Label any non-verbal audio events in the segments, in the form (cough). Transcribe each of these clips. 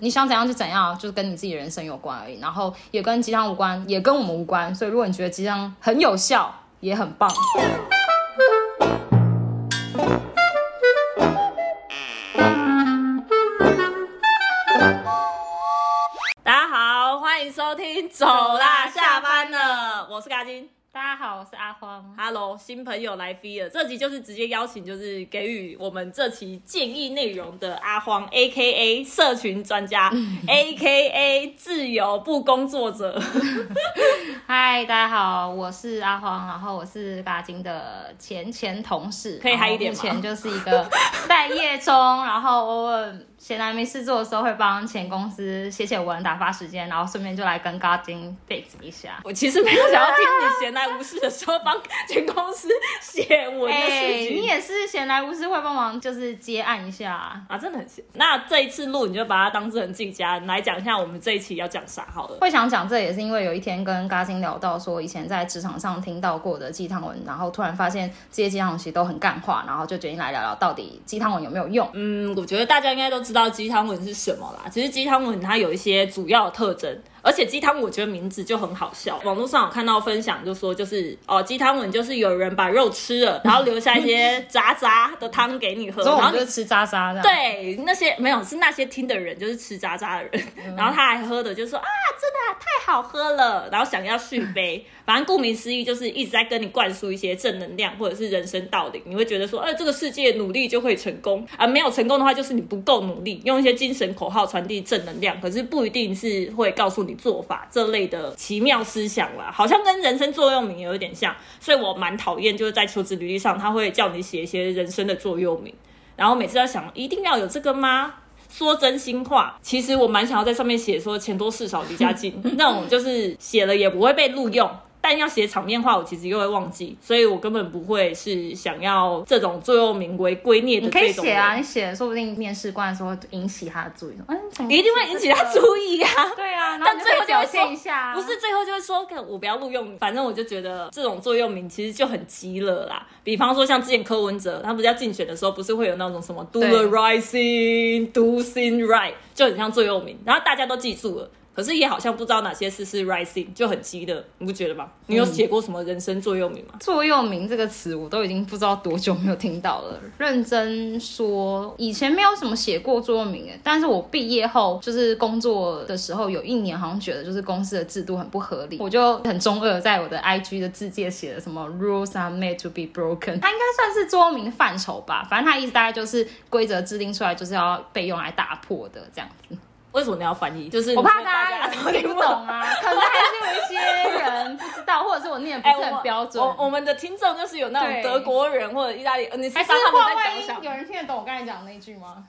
你想怎样就怎样，就是跟你自己人生有关而已。然后也跟鸡汤无关，也跟我们无关。所以如果你觉得鸡汤很有效，也很棒。大家好，欢迎收听《走啦，下班了》，我是嘎金。大家好，我是阿荒。Hello，新朋友来飞了。这集就是直接邀请，就是给予我们这期建议内容的阿荒，A K A 社群专家，(laughs) A K A 自由不工作者。(laughs) 嗨，大家好，我是阿荒，然后我是嘎金的前前同事，可以嗨一点吗目前就是一个待业中，然后偶尔闲来没事做的时候会帮前公司写写文打发时间，然后顺便就来跟嘎金背子一下。我其实没有想要听你闲来无事的时候帮前公司写文的哎、事情。你也是闲来无事会帮忙，就是接案一下、啊。啊，真的很闲。那这一次录，你就把它当成自己家，你来讲一下我们这一期要讲啥好了。会想讲这也是因为有一天跟嘎金聊到说，以前在职场上听到过的鸡汤文，然后突然发现这些鸡汤文其实都很干话，然后就决定来聊聊到底鸡汤文有没有用。嗯，我觉得大家应该都知道鸡汤文是什么啦。其实鸡汤文它有一些主要的特征，而且鸡汤我觉得名字就很好笑。网络上有看到分享，就说就是哦，鸡汤文就是有人把肉吃了，然后留下一些 (laughs) 渣渣的汤给你喝，然后你就是吃渣渣的。，对那些没有是那些听的人，就是吃渣渣的人，然后他还喝的就说啊，真的太好喝了，然后想要续杯，(laughs) 反正顾名思义就是一直在跟你灌输一些正能量或者是人生道理，你会觉得说，呃、这个世界努力就会成功啊，没有成功的话就是你不够努力，用一些精神口号传递正能量，可是不一定是会告诉你做法这类的奇妙思想啦，好像跟人生座右铭有一点像，所以我蛮讨厌就是在求职履历上他会叫你写一些人生的座右铭。然后每次要想，一定要有这个吗？说真心话，其实我蛮想要在上面写说钱多事少离家近 (laughs) 那种，就是写了也不会被录用。但要写场面话，我其实又会忘记，所以我根本不会是想要这种座右铭为圭臬的你可以这种。写啊，你写说不定面试官的时候会引起他的注意，嗯，一定会引起他注意啊。(laughs) 对啊，但最后就会说一下啊，不是最后就会说，干我不要录用你。反正我就觉得这种座右铭其实就很急了啦。比方说像之前柯文哲，他不是要竞选的时候，不是会有那种什么 do the right thing, do thing right，就很像座右铭，然后大家都记住了。可是也好像不知道哪些事是 rising，就很急的，你不觉得吗？你有写过什么人生座右铭吗？座右铭这个词，我都已经不知道多久没有听到了。认真说，以前没有什么写过座右铭诶，但是我毕业后就是工作的时候，有一年好像觉得就是公司的制度很不合理，我就很中二，在我的 IG 的字界写了什么 rules are made to be broken，它应该算是座右铭范畴吧。反正它意思大概就是规则制定出来就是要被用来打破的这样子。为什么你要翻译？就是我怕大家都听不懂啊，可能还是有一些人不知道，或者是我念不是很标准。我我我们的听众就是有那种德国人或者意大利，呃你是还是话万一？有人听得懂我刚才讲的那句吗？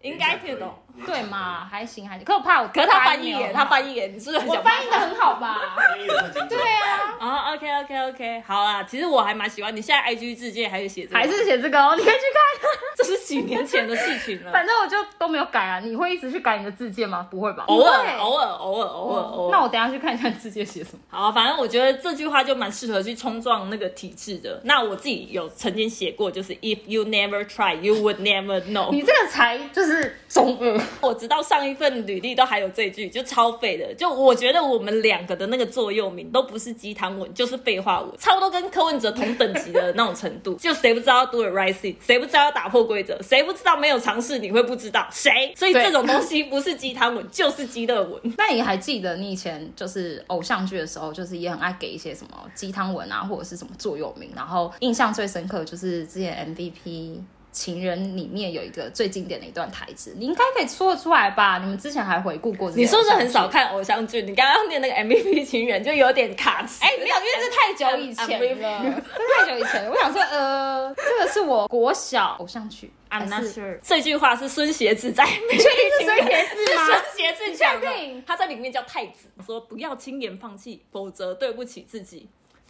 应该听得懂。对嘛，还行还行。可我怕我，可是他翻译耶，他翻译耶，你是不是很想我翻译的很好吧？翻译的很。对啊，啊、o k OK OK，好啦，其实我还蛮喜欢你现在 IG 字界还是写这个，还是写这个哦，你可以去看。这是几年前的事情了。(laughs) 反正我就都没有改啊。你会一直去改你的字界吗？不会吧？偶尔偶尔偶尔偶尔偶尔，那我等一下去看一下字界写什么。好、啊，反正我觉得这句话就蛮适合去冲撞那个体制的。那我自己有曾经写过，就是 If you never try, you would never know。你这个才就是中二。(laughs) 我直到上一份履历都还有这句，就超废的。就我觉得我们两个的那个座右铭都不是鸡汤文，就是废话文，差不多跟柯文哲同等级的那种程度。(laughs) 就谁不知道要 do the right thing，谁不知道要打破规则，谁不知道没有尝试你会不知道谁。所以对这种东西不是鸡汤文，就是鸡肋文。(laughs) 那你还记得你以前就是偶像剧的时候，就是也很爱给一些什么鸡汤文啊，或者是什么座右铭，然后印象最深刻就是之前 MVP。情人里面有一个最经典的一段台词，你应该可以说得出来吧？你们之前还回顾过你是不是很少？看偶像剧？你刚刚念那个 MVP 情人就有点卡词。哎、没有，因为这太久以前了，(laughs) 这太久以前了。我想说，呃，这个是我国小偶像剧 I'm not sure。这句话是孙协志在，确定是孙协志吗孙协志讲的他在里面叫太子，说不要轻言放弃，否则对不起自己。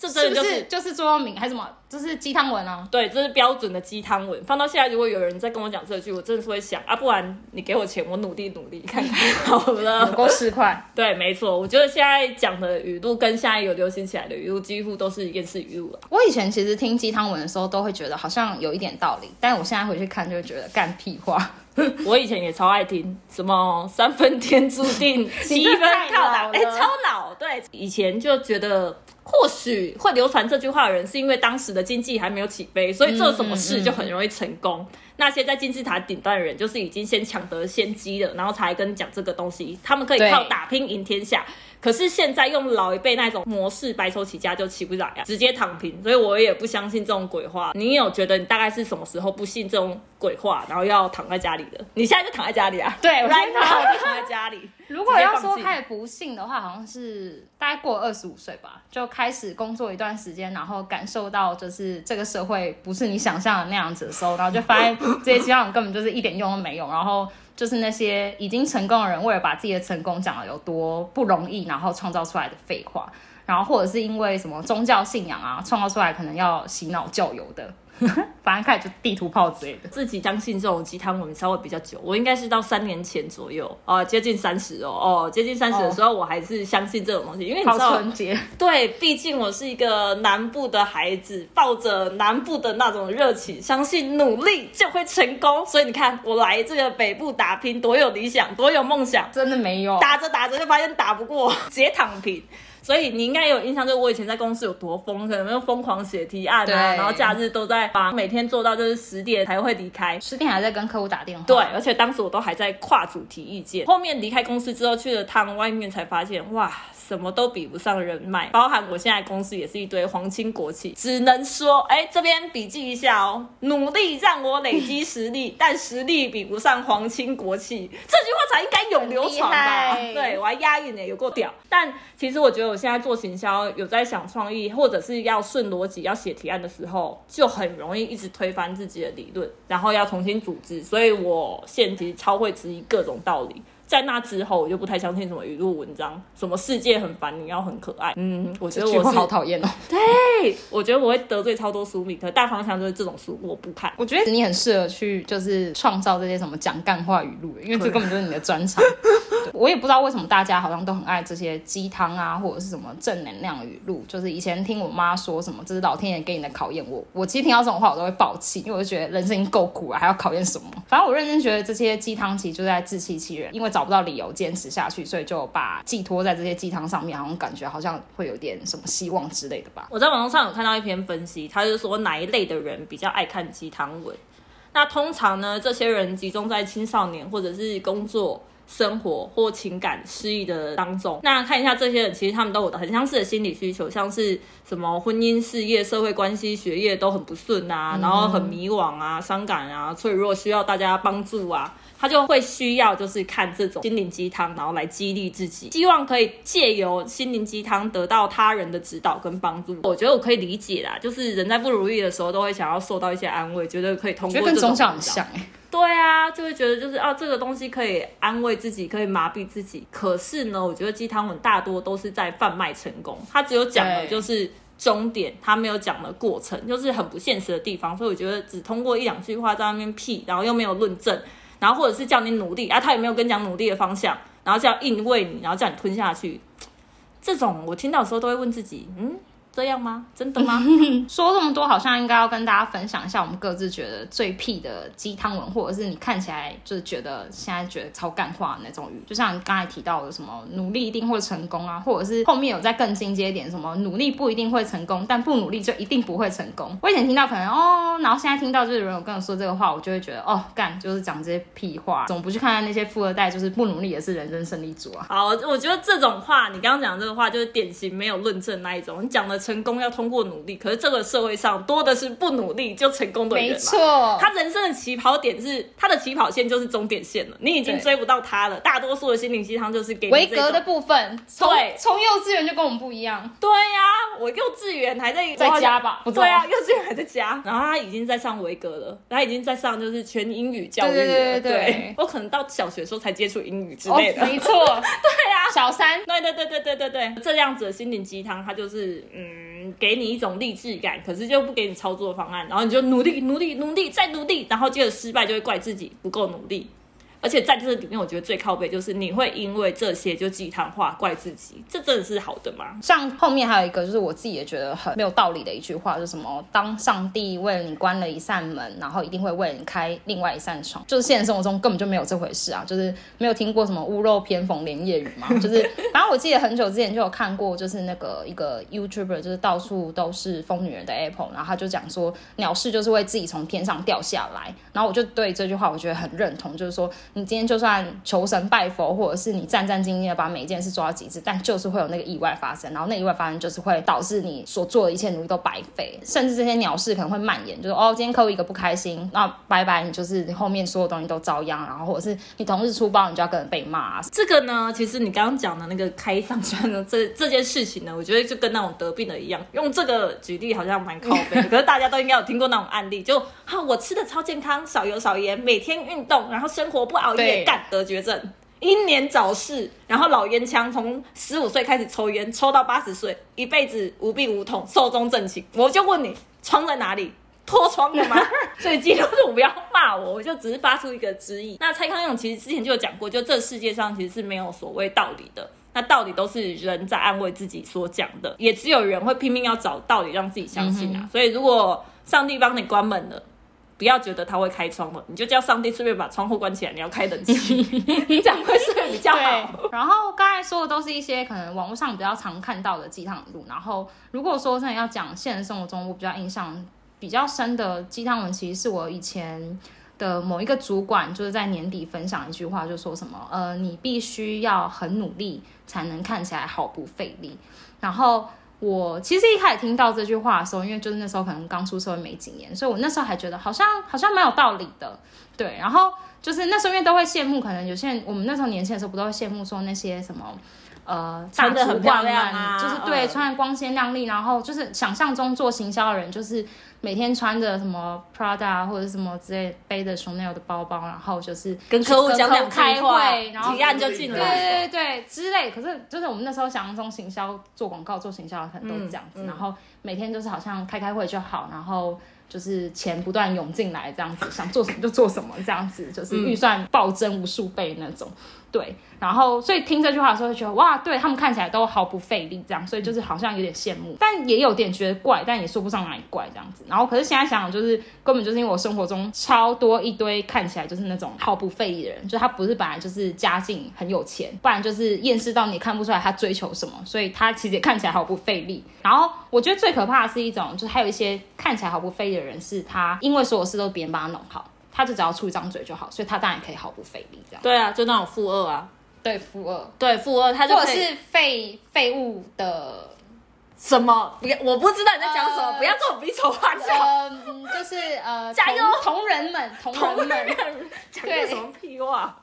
这真的就是就是座右铭还是什么？就是鸡汤文啊。对，这是标准的鸡汤文。放到现在，如果有人在跟我讲这句，我真的是会想啊，不然你给我钱，我努力努力看看好有了。(laughs) 够十块。对，没错，我觉得现在讲的语录跟现在有流行起来的语录，几乎都是厌世语录了。我以前其实听鸡汤文的时候，都会觉得好像有一点道理，但我现在回去看就会觉得干屁话。(laughs) 我以前也超爱听什么三分天注定，(laughs) 七分靠打，哎、超老。对，以前就觉得或许会流传这句话的人，是因为当时的经济还没有起飞，所以做什么事就很容易成功。那些在金字塔顶端的人，就是已经先抢得先机了，然后才跟你讲这个东西，他们可以靠打拼赢天下。可是现在用老一辈那种模式，白手起家就起不来啊，直接躺平。所以我也不相信这种鬼话。你有觉得你大概是什么时候不信这种鬼话，然后要躺在家里的？你现在就躺在家里啊？对我现在就躺在家里。(laughs) 如果要说开始不信的话，好像是大概过二十五岁吧，就开始工作一段时间，然后感受到就是这个社会不是你想象的那样子的时候，然后就发现这些希望根本就是一点用都没有，然后就是那些已经成功的人，为了把自己的成功讲的有多不容易，然后创造出来的废话，然后或者是因为什么宗教信仰啊，创造出来可能要洗脑教友的，(laughs) 反正开始就地图炮之类的。自己相信这种鸡汤文稍微比较久，我应该是到三年前左右，哦、接近三十哦，哦，接近三十的时候，我还是相信这种东西，因为你知道，纯洁，对，毕竟我是一个南部的孩子，抱着南部的那种热情，相信努力就会成功。所以你看，我来这个北部打拼，多有理想，多有梦想，真的没有。打着打着就发现打不过，(laughs) 直接躺平。所以你应该有印象，就是我以前在公司有多疯，可能就疯狂写提案对啊，然后假日都在忙，每天做到就是十点才会离开。十点还在跟客户打电话，对，而且当时我都还在跨主题意见。后面离开公司之后去了趟外面，才发现哇，什么都比不上人脉，包含我现在公司也是一堆皇亲国戚。只能说，哎，这边笔记一下哦，努力让我累积实力，(laughs) 但实力比不上皇亲国戚，这句话才应该永流传吧？对我还押韵呢，有够屌。但其实我觉得我现在做行销，有在想创意，或者是要顺逻辑要写提案的时候，就很容易一直推翻自己的理论，然后要重新组织。所以我现其实超会质疑各种道理。在那之后，我就不太相信什么语录文章，什么世界很烦，你要很可爱。嗯，我觉得我是好讨厌哦。对，我觉得我会得罪超多书迷，可大方向就是这种书我不看。我觉得你很适合去就是创造这些什么讲干话语录，因为这根本就是你的专长。(laughs) 我也不知道为什么大家好像都很爱这些鸡汤啊，或者是什么正能量语录。就是以前听我妈说什么这是老天爷给你的考验，我我其实听到这种话我都会爆气，因为我就觉得人生已经够苦了，还要考验什么？反正我认真觉得这些鸡汤其实就在自欺欺人，因为找不到理由坚持下去，所以就把寄托在这些鸡汤上面，好像感觉好像会有点什么希望之类的吧。我在网络上有看到一篇分析，他就说哪一类的人比较爱看鸡汤文。那通常呢，这些人集中在青少年或者是工作、生活或情感失意的当中。那看一下这些人，其实他们都有很相似的心理需求，像是什么婚姻、事业、社会关系、学业都很不顺啊，然后很迷惘啊、伤感啊、脆弱，需要大家帮助啊。他就会需要就是看这种心灵鸡汤，然后来激励自己，希望可以借由心灵鸡汤得到他人的指导跟帮助。我觉得我可以理解啦，就是人在不如意的时候都会想要受到一些安慰，觉得可以通觉过这种很像哎、对啊，就会觉得就是啊，这个东西可以安慰自己，可以麻痹自己。可是呢，我觉得鸡汤文大多都是在贩卖成功，他只有讲的就是终点，他没有讲的过程，就是很不现实的地方。所以我觉得只通过一两句话在那边屁，然后又没有论证，然后或者是叫你努力啊，他也没有跟你讲努力的方向，然后叫硬喂你，然后叫你吞下去。这种我听到的时候都会问自己，嗯，这样吗？真的吗？(laughs) 说这么多，好像应该要跟大家分享一下我们各自觉得最屁的鸡汤文，或者是你看起来就是觉得现在觉得超干话的那种语，就像你刚才提到的什么努力一定会成功啊，或者是后面有再更进阶一点，什么努力不一定会成功，但不努力就一定不会成功。我以前听到可能哦，然后现在听到就是有人有跟我说这个话，我就会觉得哦，干就是讲这些屁话，怎么不去看看那些富二代，就是不努力也是人生胜利组啊？好，我觉得这种话，你刚刚讲的这个话就是典型没有论证那一种。你讲的成功要通过努力，可是这个社会上多的是不努力就成功的人嘛。没错，他人生的起跑点是他的起跑线就是终点线了，你已经追不到他了。大多数的心灵鸡汤就是给你维格的部分，从对从幼稚园就跟我们不一样。对呀、我幼稚园还在在家吧不对啊，幼稚园还在家，然后他已经在上维格了，他已经在上就是全英语教育了。对对对对对我可能到小学的时候才接触英语之哦类的。没错，(laughs) 对啊，小三对对对对对对对，这样子的心灵鸡汤，他就是嗯，给你一种励志感，可是就不给你操作方案，然后你就努力努力努力再努力，然后接着失败就会怪自己不够努力。而且在这里面，我觉得最靠背就是你会因为这些就鸡汤话怪自己，这真的是好的吗？像后面还有一个，就是我自己也觉得很没有道理的一句话，就是什么当上帝为了你关了一扇门，然后一定会为了你开另外一扇窗。就是现实生活中根本就没有这回事啊！就是没有听过什么屋漏偏逢连夜雨嘛。(laughs) 就是反正我记得很久之前就有看过，就是那个一个 YouTuber，就是到处都是疯女人的 Apple，然后他就讲说鸟事就是会自己从天上掉下来。然后我就对这句话我觉得很认同，就是说。你今天就算求神拜佛，或者是你战战兢兢的把每一件事做到极致，但就是会有那个意外发生，然后那意外发生就是会导致你所做的一切努力都白费，甚至这些鸟事可能会蔓延，就是哦，今天客户一个不开心，那拜拜，你就是你后面所有东西都遭殃，然后或者是你同事出包，你就要跟人被骂。这个呢，其实你刚刚讲的那个开上窗的这这件事情呢，我觉得就跟那种得病的一样，用这个举例好像蛮靠背，(laughs) 可是大家都应该有听过那种案例，就哈，我吃的超健康，少油少盐，每天运动，然后生活不。熬夜干得绝症，英年早逝，然后老烟枪从十五岁开始抽烟，抽到八十岁，一辈子无病无痛，寿终正寝。我就问你，窗在哪里？脱窗了吗？(laughs) 所以基督徒不要骂我，我就只是发出一个质疑。那蔡康永其实之前就有讲过，就这世界上其实是没有所谓道理的，那道理都是人在安慰自己所讲的，也只有人会拼命要找道理让自己相信啊。所以如果上帝帮你关门了。不要觉得他会开窗了，你就叫上帝顺便把窗户关起来。你要开冷气，你 (laughs) 这样会睡比较好。然后刚才说的都是一些可能网络上比较常看到的鸡汤语录。然后如果说真的要讲现实生活中我比较印象比较深的鸡汤文，其实是我以前的某一个主管就是在年底分享一句话，就说什么呃，你必须要很努力才能看起来毫不费力。然后。我其实一开始听到这句话的时候，因为就是那时候可能刚出社会没几年，所以我那时候还觉得好像好像蛮有道理的，对。然后就是那时候因为都会羡慕，可能有些人我们那时候年轻的时候不都会羡慕说那些什么呃穿的很漂亮啊，就是对穿的光鲜亮丽，然后就是想象中做行销的人就是。每天穿着什么 Prada 或者什么之类，背着 Chanel 的包包，然后就是跟客户讲讲开会，然后提案就进来，对对对之类。可是就是我们那时候想象中行销做广告做行销可能都是这样子，然后每天就是好像开开会就好，然后就是钱不断涌进来这样子，想做什么就做什么这样子，就是预算暴增无数倍那种。对，然后所以听这句话的时候，会觉得哇，对他们看起来都毫不费力，这样，所以就是好像有点羡慕，但也有点觉得怪，但也说不上哪里怪这样子。然后可是现在想想，就是根本就是因为我生活中超多一堆看起来就是那种毫不费力的人，就他不是本来就是家境很有钱，不然就是厌世到你看不出来他追求什么，所以他其实也看起来毫不费力。然后我觉得最可怕的是一种，就是还有一些看起来毫不费力的人，是他因为所有事都别人帮他弄好。他就只要出一张嘴就好，所以他当然可以毫不费力这样。对啊，就那种负二啊，对负二，对负二，他就或者是废废物的什么？不要，我不知道你在讲什么，不要跟我比手画脚。嗯，就是呃，加油，同仁们，同仁们，讲什么屁话？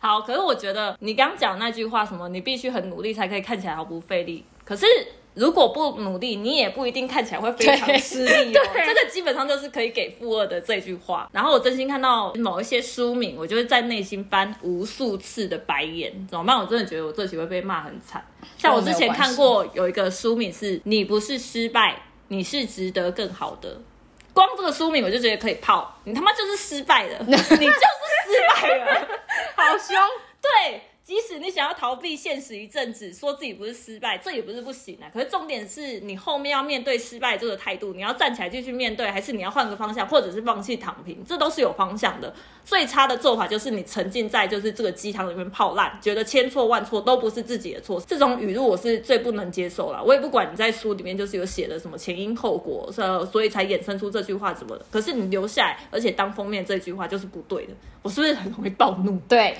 好，可是我觉得你刚讲那句话，什么你必须很努力才可以看起来毫不费力，可是。如果不努力，你也不一定看起来会非常吃力哦。(laughs) 这个基本上就是可以给负二的这句话。然后我真心看到某一些书名，我就会在内心翻无数次的白眼，怎么办？我真的觉得我这期会被骂很惨。(laughs) 像我之前看过有一个书名是“你不是失败，你是值得更好的”，光这个书名我就觉得可以泡。你他妈就是失败了，(laughs) 你就是失败了，好凶，对。即使你想要逃避现实一阵子，说自己不是失败，这也不是不行啊。可是重点是你后面要面对失败这个态度，你要站起来继续面对，还是你要换个方向，或者是放弃躺平，这都是有方向的。最差的做法就是你沉浸在就是这个鸡汤里面泡烂，觉得千错万错都不是自己的错。这种语录我是最不能接受了。我也不管你在书里面就是有写的什么前因后果，所所以才衍生出这句话什么的。可是你留下来，而且当封面这句话就是不对的。我是不是很容易暴怒？对，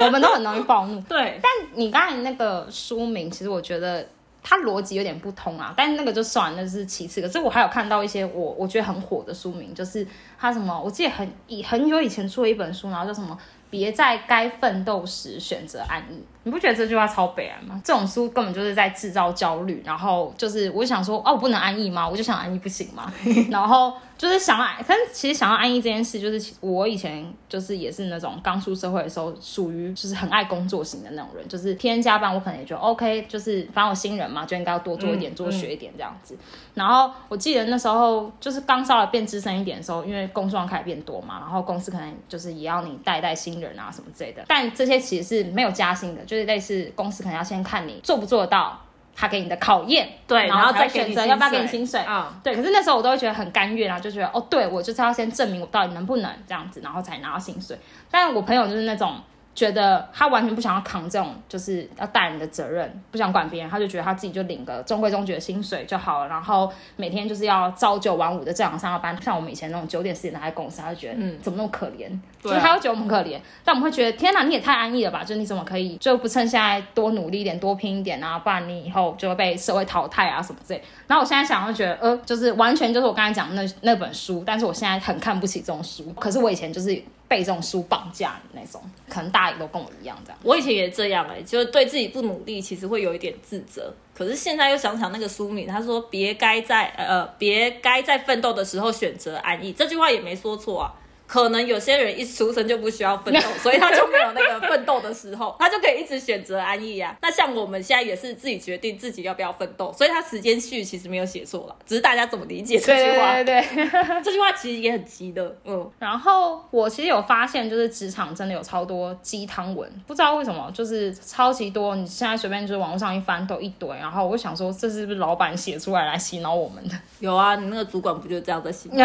我们都很容易暴。对，但你刚才那个书名，其实我觉得它逻辑有点不通啊。但是那个就算，那是其次。可是我还有看到一些我我觉得很火的书名，就是它什么，我记得很以很久以前出了一本书，然后叫什么《别在该奋斗时选择安逸。你不觉得这句话超悲哀吗？这种书根本就是在制造焦虑，然后就是我想说，哦，我不能安逸吗？我就想安逸不行吗？(laughs) 然后就是想要，但其实想要安逸这件事，就是我以前就是也是那种刚出社会的时候，属于就是很爱工作型的那种人，就是天天加班，我可能也觉得 OK，就是反正我新人嘛，就应该要多做一点，多学一点这样子。然后我记得那时候就是刚稍微变资深一点的时候，因为工作量开始变多嘛，然后公司可能就是也要你带带新人啊什么之类的，但这些其实是没有加薪的，就是类似公司可能要先看你做不做得到。他给你的考验，对，然后再选择要不要给你薪水，嗯，对。可是那时候我都会觉得很甘愿啊，就觉得哦，对我就是要先证明我到底能不能这样子，然后才拿到薪水。但我朋友就是那种。觉得他完全不想要扛这种就是要带人的责任，不想管别人，他就觉得他自己就领个中规中矩的薪水就好了。然后每天就是要朝九晚五的正常上下班，像我们以前那种九点十点在公司，他就觉得嗯怎么那么可怜，就是他会觉得我们可怜。但我们会觉得天哪，你也太安逸了吧？就你怎么可以就不趁现在多努力一点，多拼一点啊？不然你以后就会被社会淘汰啊什么之类。然后我现在想，就觉得呃，就是完全就是我刚才讲的那那本书，但是我现在很看不起这种书。可是我以前就是。被这种书绑架的那种，可能大家也都跟我一样这样。我以前也这样哎，就是对自己不努力，其实会有一点自责。可是现在又想想那个书名，他说别该在呃别该在奋斗的时候选择安逸，这句话也没说错啊。可能有些人一出生就不需要奋斗，所以他就没有那个奋斗的时候，(laughs) 他就可以一直选择安逸呀。那像我们现在也是自己决定自己要不要奋斗，所以他时间序其实没有写错了，只是大家怎么理解这句话。对对对，(laughs) 这句话其实也很急的。嗯，然后我其实有发现，就是职场真的有超多鸡汤文，不知道为什么就是超级多。你现在随便就是网络上一翻都一堆，然后我想说，这是不是老板写出来来洗脑我们的？有啊，你那个主管不就这样在洗？(laughs)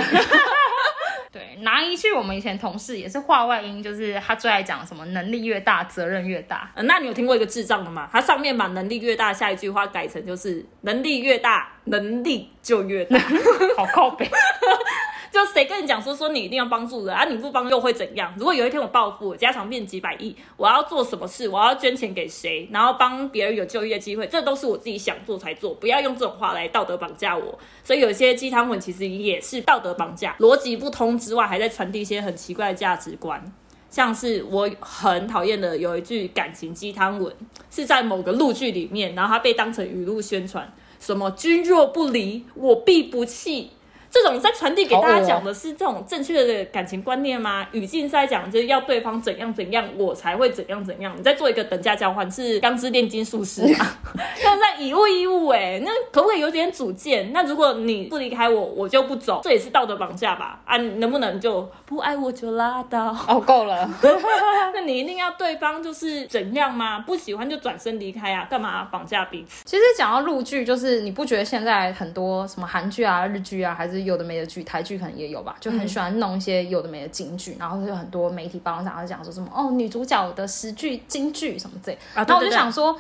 对，拿一句我们以前同事也是话外音，就是他最爱讲什么能力越大，责任越大。那你有听过一个智障的吗？他上面把能力越大下一句话改成就是能力越大，能力就越大，(laughs) 好靠背。(laughs) 就谁跟你讲说说你一定要帮助人啊？你不帮又会怎样？如果有一天我暴富，家常变几百亿，我要做什么事？我要捐钱给谁？然后帮别人有就业机会，这都是我自己想做才做。不要用这种话来道德绑架我。所以有些鸡汤文其实也是道德绑架，逻辑不通之外，还在传递一些很奇怪的价值观。像是我很讨厌的有一句感情鸡汤文，是在某个录剧里面，然后它被当成语录宣传，什么君若不离，我必不弃。这种在传递给大家讲的是这种正确的感情观念吗？语境是在讲就是要对方怎样怎样，我才会怎样怎样。你在做一个等价交换，是钢之炼金术师吗？(laughs) 那在以物易物哎，那可不可以有点主见？那如果你不离开我，我就不走，这也是道德绑架吧？啊，能不能就不爱我就拉倒？哦，够了。(laughs) 那你一定要对方就是怎样吗？不喜欢就转身离开啊？干嘛绑架彼此？其实讲到陆剧，就是你不觉得现在很多什么韩剧啊、日剧啊，还是有的没的剧，台剧可能也有吧，就很喜欢弄一些有的没的京剧，然后有很多媒体报上讲，讲说什么哦，女主角的十句京剧什么之类，然后我就想说，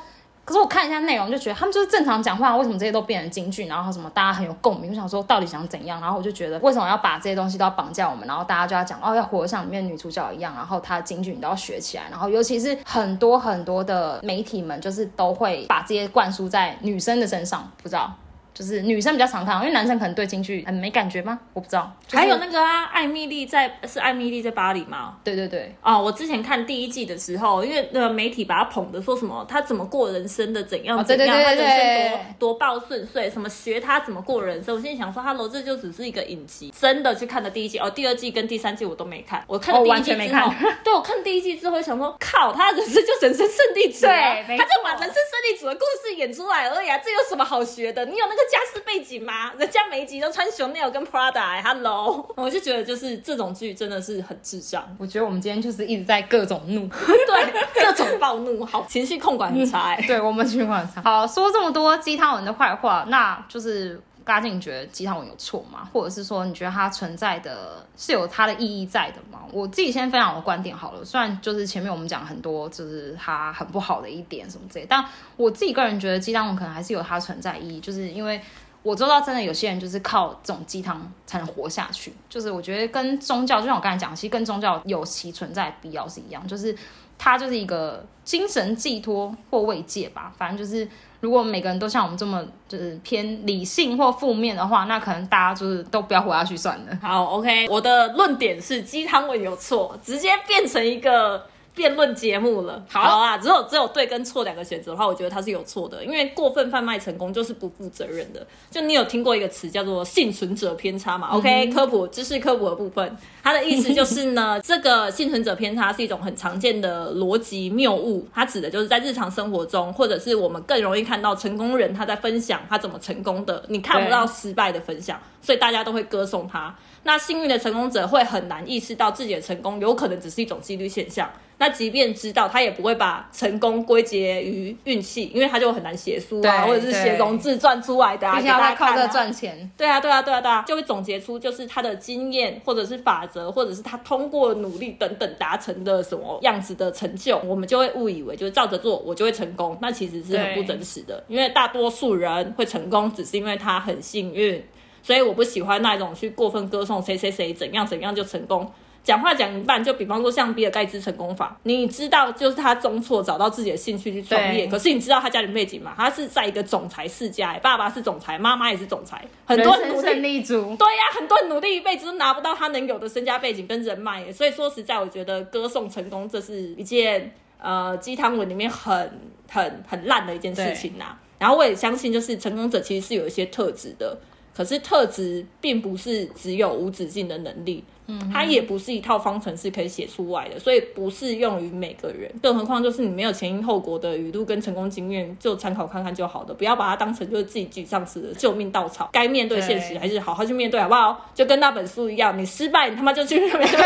可是我看一下内容就觉得他们就是正常讲话，为什么这些都变成京剧？然后什么大家很有共鸣？我想说到底想怎样？然后我就觉得为什么要把这些东西都要绑架我们？然后大家就要讲哦，要活像里面女主角一样，然后她的京剧你都要学起来。然后尤其是很多很多的媒体们，就是都会把这些灌输在女生的身上，不知道。就是女生比较常看，因为男生可能对京剧很没感觉吗？我不知道。还有那个啊，艾米丽在是艾米丽在巴黎吗？对对对。哦，我之前看第一季的时候，因为那个媒体把他捧的说什么，他怎么过人生的怎样怎样，他人生多多报顺遂，什么学他怎么过人生。我现在想说，哈喽，这就只是一个影集，真的去看的第一季哦，第二季跟第三季我都没看，(laughs) 我看了第一季之后，对我看第一季之后想说，靠，他人生就人生胜利组，对，他就把人生胜利组的故事演出来而已啊，这有什么好学的？你有那个家世背景吗？人家每一集都穿 Chanel 跟 Prada，Hello，我就觉得就是这种剧真的是很智障。我觉得我们今天就是一直在各种怒，(laughs) 对，(laughs) 各种暴怒，好，情绪控管很差。对我们情绪控管差。好，说这么多鸡汤文的坏话，那就是嘎静觉得鸡汤文有错吗？或者是说你觉得它存在的是有它的意义在的吗？我自己先分享我的观点好了。虽然就是前面我们讲很多，就是它很不好的一点什么之类，但我自己个人觉得鸡汤文可能还是有它存在意义，就是因为。我知道，真的有些人就是靠这种鸡汤才能活下去。就是我觉得跟宗教，就像我刚才讲，其实跟宗教有其存在必要是一样。就是他就是一个精神寄托或慰藉吧。反正就是，如果每个人都像我们这么就是偏理性或负面的话，那可能大家就是都不要活下去算了。好，OK，我的论点是鸡汤文有错，直接变成一个。辩论节目了。好啊，只有只有对跟错两个选择的话，我觉得他是有错的，因为过分贩卖成功就是不负责任的。就你有听过一个词叫做幸存者偏差嘛？OK，科普知识科普的部分，它的意思就是呢，这个幸存者偏差是一种很常见的逻辑谬误，它指的就是在日常生活中，或者是我们更容易看到成功人他在分享他怎么成功的，你看不到失败的分享，所以大家都会歌颂他。那幸运的成功者会很难意识到自己的成功有可能只是一种几率现象。那即便知道，他也不会把成功归结于运气，因为他就很难写书啊，或者是写融字赚出来的啊，靠这赚钱。对啊，对啊，对啊，对啊，就会总结出就是他的经验，或者是法则，或者是他通过努力等等达成的什么样子的成就，我们就会误以为就是照着做我就会成功，那其实是很不真实的。因为大多数人会成功，只是因为他很幸运。所以我不喜欢那种去过分歌颂谁谁谁怎样怎样就成功，讲话讲一半就比方说像比尔盖茨成功法，你知道就是他中错找到自己的兴趣去创业，可是你知道他家庭背景嘛？他是在一个总裁世家，爸爸是总裁，妈妈也是总裁，很多人努力组，对呀，很多人努力一辈子都拿不到他能有的身家背景跟人脉，所以说实在我觉得歌颂成功这是一件呃鸡汤文里面很很很烂的一件事情呐。然后我也相信就是成功者其实是有一些特质的。可是特质并不是只有无止境的能力，嗯，它也不是一套方程式可以写出来的，所以不适用于每个人。更何况就是你没有前因后果的语录跟成功经验，就参考看看就好的，不要把它当成就是自己沮丧时的救命稻草。该面对现实还是好好去面对，好不好？就跟那本书一样，你失败，你 (laughs) 他妈就去面对失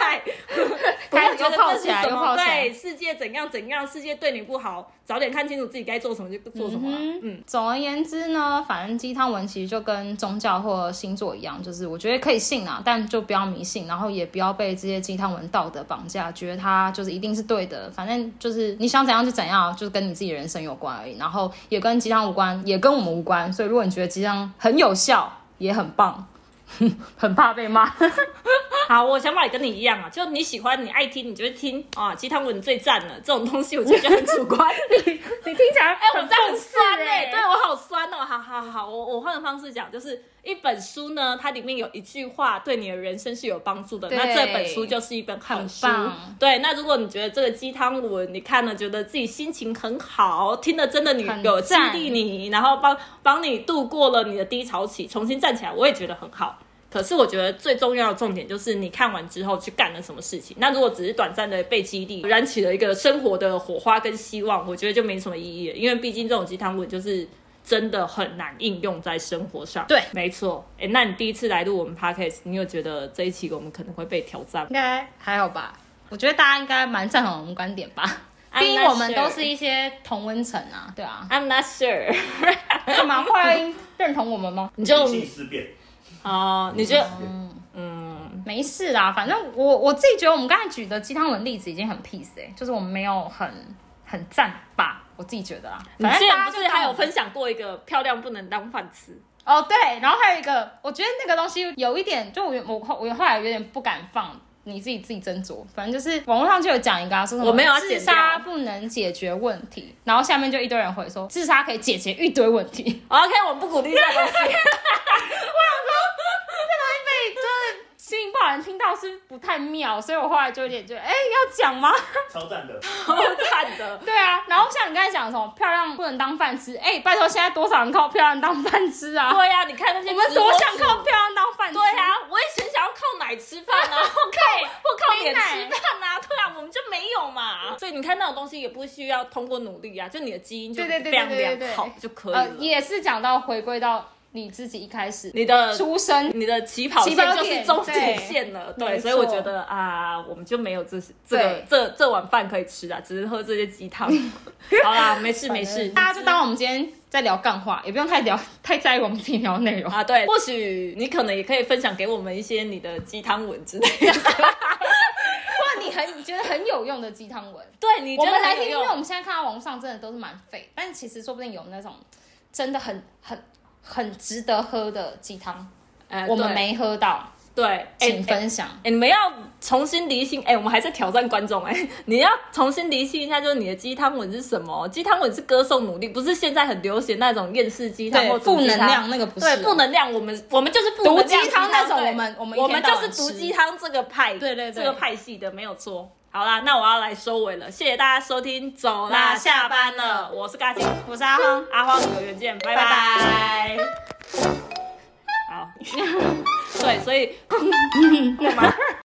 败。不要觉得这是什么对世界怎样怎样，世界对你不好，早点看清楚自己该做什么就做什么。嗯，总而言之呢，反正鸡汤文其实就跟宗教或星座一样，就是我觉得可以信啊，但就不要迷信，然后也不要被这些鸡汤文道德绑架，觉得它就是一定是对的。反正就是你想怎样就怎样，就是跟你自己人生有关而已，然后也跟鸡汤无关，也跟我们无关。所以如果你觉得鸡汤很有效，也很棒。(laughs) 很怕被骂。(laughs) 好，我想法也跟你一样啊，就你喜欢、你爱听，你就听啊。鸡汤文最赞了，这种东西我觉得很主观。(laughs) 你你听起来，哎，我这样很酸哎，对我好酸哦。好好好，我我换个方式讲，就是一本书呢，它里面有一句话对你的人生是有帮助的，那这本书就是一本好书。对，那如果你觉得这个鸡汤文你看了，觉得自己心情很好，听了真的你有激励你，然后帮帮你度过了你的低潮期，重新站起来，我也觉得很好。可是我觉得最重要的重点就是你看完之后去干了什么事情。那如果只是短暂的被激励，燃起了一个生活的火花跟希望，我觉得就没什么意义了。因为毕竟这种鸡汤文就是真的很难应用在生活上。对，没错。哎，那你第一次来录我们 podcast，你有觉得这一期我们可能会被挑战？应该还好吧？我觉得大家应该蛮赞同我们观点吧。毕竟我们都是一些同温层啊，对啊。I'm not sure。干嘛会认同我们吗？(laughs) 你就思辨。哦，你觉得？嗯，没事啦，反正我我自己觉得我们刚才举的鸡汤文例子已经很 peace 哎，就是我们没有很很赞吧，我自己觉得啊。反正大家就是还有分享过一个漂亮不能当饭吃哦，对，然后还有一个，我觉得那个东西有一点，就我我后我后来有点不敢放，你自己自己斟酌。反正就是网络上就有讲一个说什么，我没有自杀不能解决问题，然后下面就一堆人回说自杀可以解决一堆问题。(laughs) OK，我们不鼓励这东西。(laughs) 心情不好人听到是不太妙，所以我后来就有点觉得，哎，要讲吗？(laughs) 超赞的，超赞的。(laughs) 对啊，然后像你刚才讲的什么漂亮不能当饭吃，哎，拜托，现在多少人靠漂亮当饭吃啊？对呀，你看那些我们多想靠漂亮当饭吃。对啊，我以前想要靠奶吃饭啊，(laughs) 或靠或靠脸吃饭啊。对啊，我们就没有嘛。所以你看那种东西也不需要通过努力啊，就你的基因就非常良好就可以了。也是讲到回归到。你自己一开始，你的出生，你的起跑线就是终点线了，对，所以我觉得啊，我们就没有这这个这这碗饭可以吃啊，只是喝这些鸡汤。(laughs) 好啦，没事没事，大家就当我们今天在聊干话，也不用太聊 (laughs) 太在意我们自己聊内容啊。对，或许你可能也可以分享给我们一些你的鸡汤文之类的，(laughs) 或你很你觉得很有用的鸡汤文。对，你我们来听，因为我们现在看到网上真的都是蛮废，但其实说不定有那种真的很很。很值得喝的鸡汤，哎，我们没喝到，对，请分享。哎，你们要重新理清，哎，我们还在挑战观众，哎，(laughs) 你要重新理清一下，就是你的鸡汤文是什么？鸡汤文是歌颂努力，不是现在很流行那种厌世鸡汤或负能量那个不是。对，负能量，我们我们就是负能量鸡汤那种，我们我们我们就是毒鸡汤这个派，对对对，这个派系的没有错。好啦，那我要来收尾了，谢谢大家收听，走啦，下下班班了，我是嘎金，我是阿荒，阿荒有缘见，拜拜拜。好，(laughs) 对，所以干嘛？(laughs) (laughs)